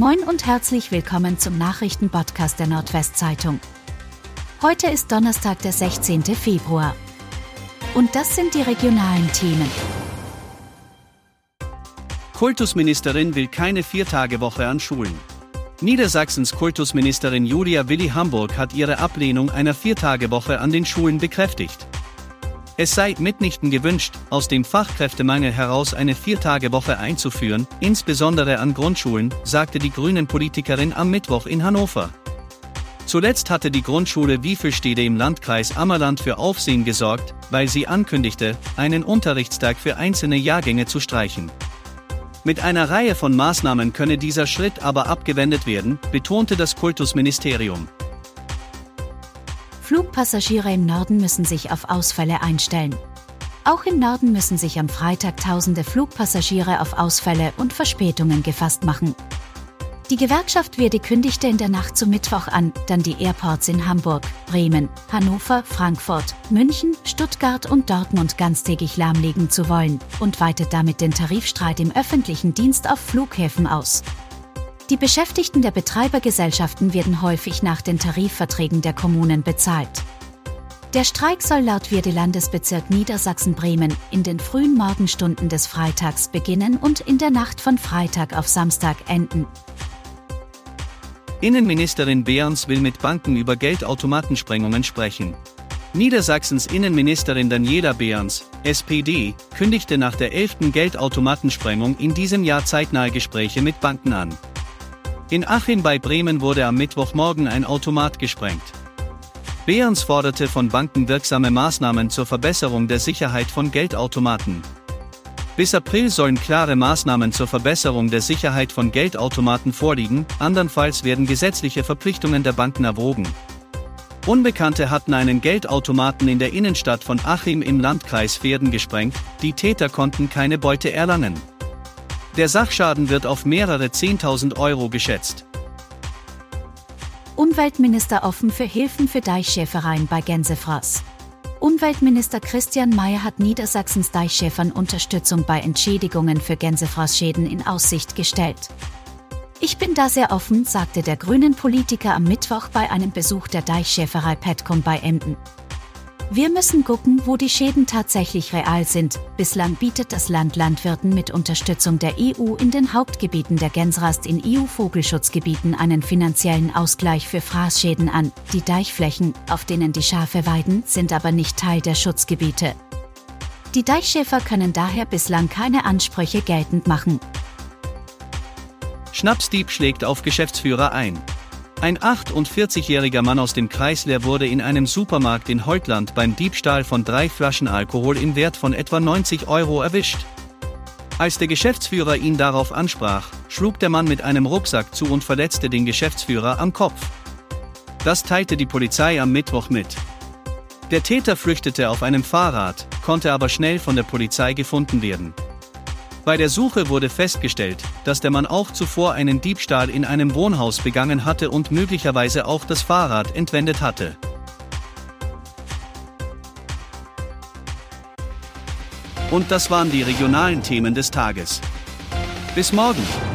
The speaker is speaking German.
Moin und herzlich willkommen zum Nachrichtenpodcast der Nordwestzeitung. Heute ist Donnerstag, der 16. Februar. Und das sind die regionalen Themen. Kultusministerin will keine Viertagewoche an Schulen. Niedersachsens Kultusministerin Julia Willi Hamburg hat ihre Ablehnung einer Viertagewoche an den Schulen bekräftigt. Es sei mitnichten gewünscht, aus dem Fachkräftemangel heraus eine Viertagewoche einzuführen, insbesondere an Grundschulen, sagte die Grünen-Politikerin am Mittwoch in Hannover. Zuletzt hatte die Grundschule Wiefelstede im Landkreis Ammerland für Aufsehen gesorgt, weil sie ankündigte, einen Unterrichtstag für einzelne Jahrgänge zu streichen. Mit einer Reihe von Maßnahmen könne dieser Schritt aber abgewendet werden, betonte das Kultusministerium. Flugpassagiere im Norden müssen sich auf Ausfälle einstellen. Auch im Norden müssen sich am Freitag tausende Flugpassagiere auf Ausfälle und Verspätungen gefasst machen. Die Gewerkschaft Verdi kündigte in der Nacht zum Mittwoch an, dann die Airports in Hamburg, Bremen, Hannover, Frankfurt, München, Stuttgart und Dortmund ganztägig lahmlegen zu wollen und weitet damit den Tarifstreit im öffentlichen Dienst auf Flughäfen aus. Die Beschäftigten der Betreibergesellschaften werden häufig nach den Tarifverträgen der Kommunen bezahlt. Der Streik soll laut Wirde Landesbezirk Niedersachsen-Bremen in den frühen Morgenstunden des Freitags beginnen und in der Nacht von Freitag auf Samstag enden. Innenministerin Behrens will mit Banken über Geldautomatensprengungen sprechen. Niedersachsens Innenministerin Daniela Behrens, SPD, kündigte nach der 11. Geldautomatensprengung in diesem Jahr zeitnahe Gespräche mit Banken an. In Achim bei Bremen wurde am Mittwochmorgen ein Automat gesprengt. Behrens forderte von Banken wirksame Maßnahmen zur Verbesserung der Sicherheit von Geldautomaten. Bis April sollen klare Maßnahmen zur Verbesserung der Sicherheit von Geldautomaten vorliegen, andernfalls werden gesetzliche Verpflichtungen der Banken erwogen. Unbekannte hatten einen Geldautomaten in der Innenstadt von Achim im Landkreis Verden gesprengt, die Täter konnten keine Beute erlangen. Der Sachschaden wird auf mehrere 10.000 Euro geschätzt. Umweltminister offen für Hilfen für Deichschäfereien bei Gänsefraß. Umweltminister Christian Mayer hat Niedersachsens Deichschäfern Unterstützung bei Entschädigungen für Gänsefraßschäden in Aussicht gestellt. Ich bin da sehr offen, sagte der grünen Politiker am Mittwoch bei einem Besuch der Deichschäferei Petcom bei Emden. Wir müssen gucken, wo die Schäden tatsächlich real sind. Bislang bietet das Land Landwirten mit Unterstützung der EU in den Hauptgebieten der Gänsrast in EU-Vogelschutzgebieten einen finanziellen Ausgleich für Fraßschäden an. Die Deichflächen, auf denen die Schafe weiden, sind aber nicht Teil der Schutzgebiete. Die Deichschäfer können daher bislang keine Ansprüche geltend machen. Schnapsdieb schlägt auf Geschäftsführer ein. Ein 48-jähriger Mann aus dem Kreis Leer wurde in einem Supermarkt in Heutland beim Diebstahl von drei Flaschen Alkohol im Wert von etwa 90 Euro erwischt. Als der Geschäftsführer ihn darauf ansprach, schlug der Mann mit einem Rucksack zu und verletzte den Geschäftsführer am Kopf. Das teilte die Polizei am Mittwoch mit. Der Täter flüchtete auf einem Fahrrad, konnte aber schnell von der Polizei gefunden werden. Bei der Suche wurde festgestellt, dass der Mann auch zuvor einen Diebstahl in einem Wohnhaus begangen hatte und möglicherweise auch das Fahrrad entwendet hatte. Und das waren die regionalen Themen des Tages. Bis morgen!